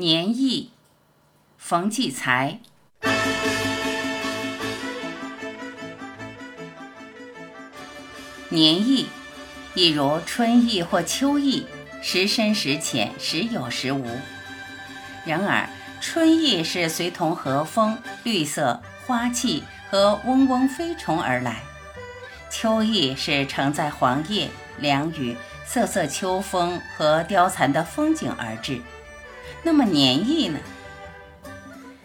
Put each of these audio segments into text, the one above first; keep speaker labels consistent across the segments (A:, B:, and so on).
A: 年意，冯骥才。年意，亦如春意或秋意，时深时浅，时有时无。然而，春意是随同和风、绿色、花气和嗡嗡飞虫而来；秋意是承载黄叶、凉雨、瑟瑟秋风和凋残的风景而至。那么年意呢？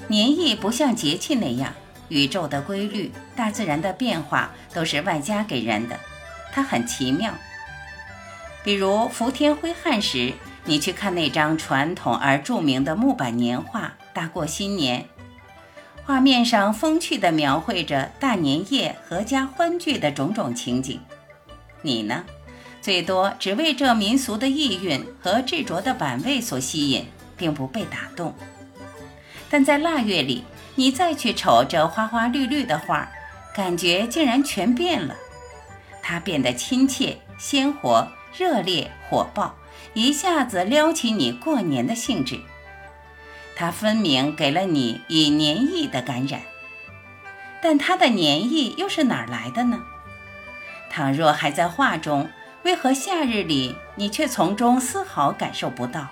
A: 年意不像节气那样，宇宙的规律、大自然的变化都是外加给人的，它很奇妙。比如伏天挥汗时，你去看那张传统而著名的木板年画《大过新年》，画面上风趣地描绘着大年夜阖家欢聚的种种情景。你呢，最多只为这民俗的意蕴和执着的版味所吸引。并不被打动，但在腊月里，你再去瞅这花花绿绿的画，感觉竟然全变了。它变得亲切、鲜活、热烈、火爆，一下子撩起你过年的兴致。它分明给了你以年意的感染，但它的年意又是哪儿来的呢？倘若还在画中，为何夏日里你却从中丝毫感受不到？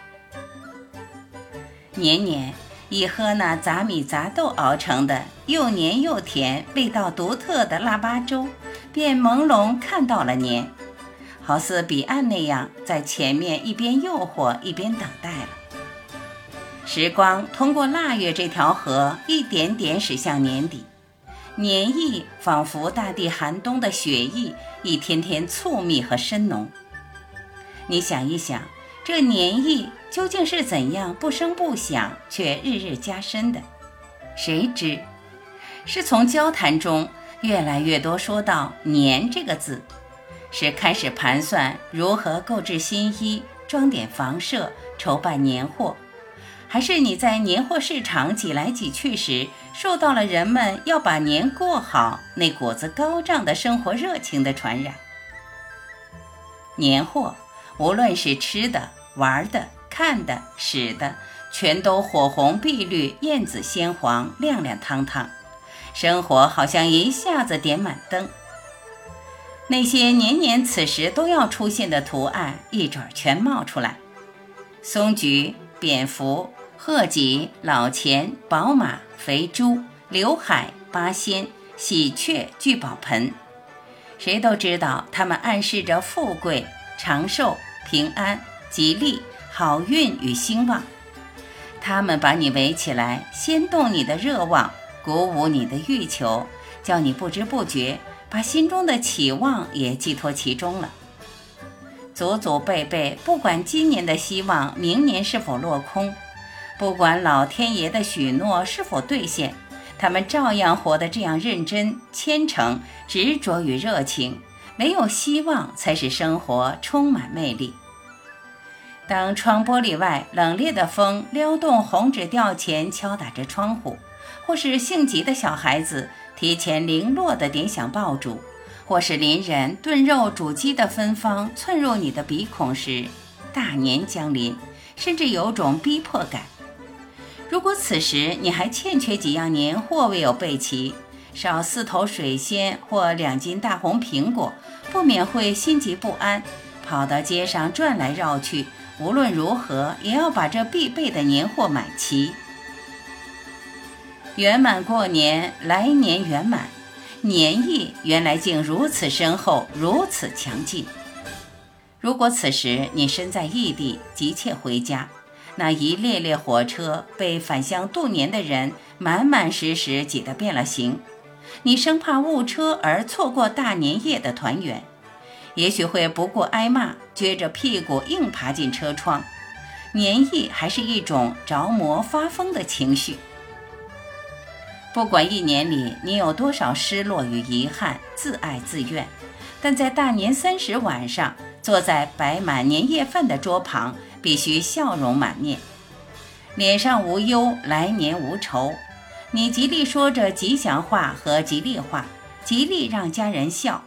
A: 年年一喝那杂米杂豆熬成的又黏又甜、味道独特的腊八粥，便朦胧看到了年，好似彼岸那样，在前面一边诱惑一边等待了。时光通过腊月这条河，一点点驶向年底，年意仿佛大地寒冬的雪意，一天天促密和深浓。你想一想。这年意究竟是怎样不声不响却日日加深的？谁知？是从交谈中越来越多说到“年”这个字，是开始盘算如何购置新衣、装点房舍、筹办年货，还是你在年货市场挤来挤去时，受到了人们要把年过好那股子高涨的生活热情的传染？年货。无论是吃的、玩的、看的、使的，全都火红碧绿、艳紫鲜黄、亮亮堂堂，生活好像一下子点满灯。那些年年此时都要出现的图案，一准全冒出来：松菊、蝙蝠、鹤脊、老钱、宝马、肥猪、刘海、八仙、喜鹊、聚宝盆。谁都知道，它们暗示着富贵。长寿、平安、吉利、好运与兴旺，他们把你围起来，掀动你的热望，鼓舞你的欲求，叫你不知不觉把心中的期望也寄托其中了。祖祖辈辈，不管今年的希望明年是否落空，不管老天爷的许诺是否兑现，他们照样活得这样认真、虔诚、执着与热情。没有希望，才使生活充满魅力。当窗玻璃外冷冽的风撩动红纸吊钱，敲打着窗户，或是性急的小孩子提前零落的点响爆竹，或是邻人炖肉煮鸡的芬芳窜入你的鼻孔时，大年将临，甚至有种逼迫感。如果此时你还欠缺几样年货未有备齐，少四头水仙或两斤大红苹果，不免会心急不安，跑到街上转来绕去。无论如何，也要把这必备的年货买齐。圆满过年，来年圆满，年意原来竟如此深厚，如此强劲。如果此时你身在异地，急切回家，那一列列火车被返乡度年的人满满实实挤得变了形。你生怕误车而错过大年夜的团圆，也许会不顾挨骂，撅着屁股硬爬进车窗。年意还是一种着魔发疯的情绪。不管一年里你有多少失落与遗憾，自爱自怨，但在大年三十晚上，坐在摆满年夜饭的桌旁，必须笑容满面，脸上无忧，来年无愁。你极力说着吉祥话和吉利话，极力让家人笑，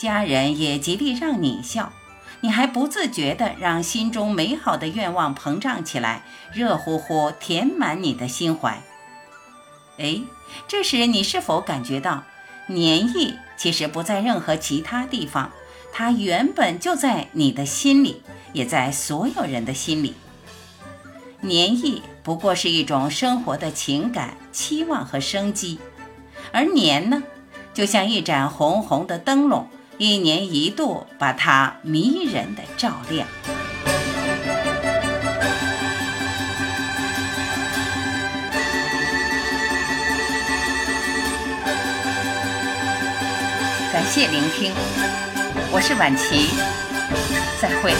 A: 家人也极力让你笑。你还不自觉地让心中美好的愿望膨胀起来，热乎乎填满你的心怀。哎，这时你是否感觉到，黏液其实不在任何其他地方，它原本就在你的心里，也在所有人的心里。黏液不过是一种生活的情感、期望和生机，而年呢，就像一盏红红的灯笼。一年一度，把它迷人的照亮。感谢聆听，我是婉琪，再会。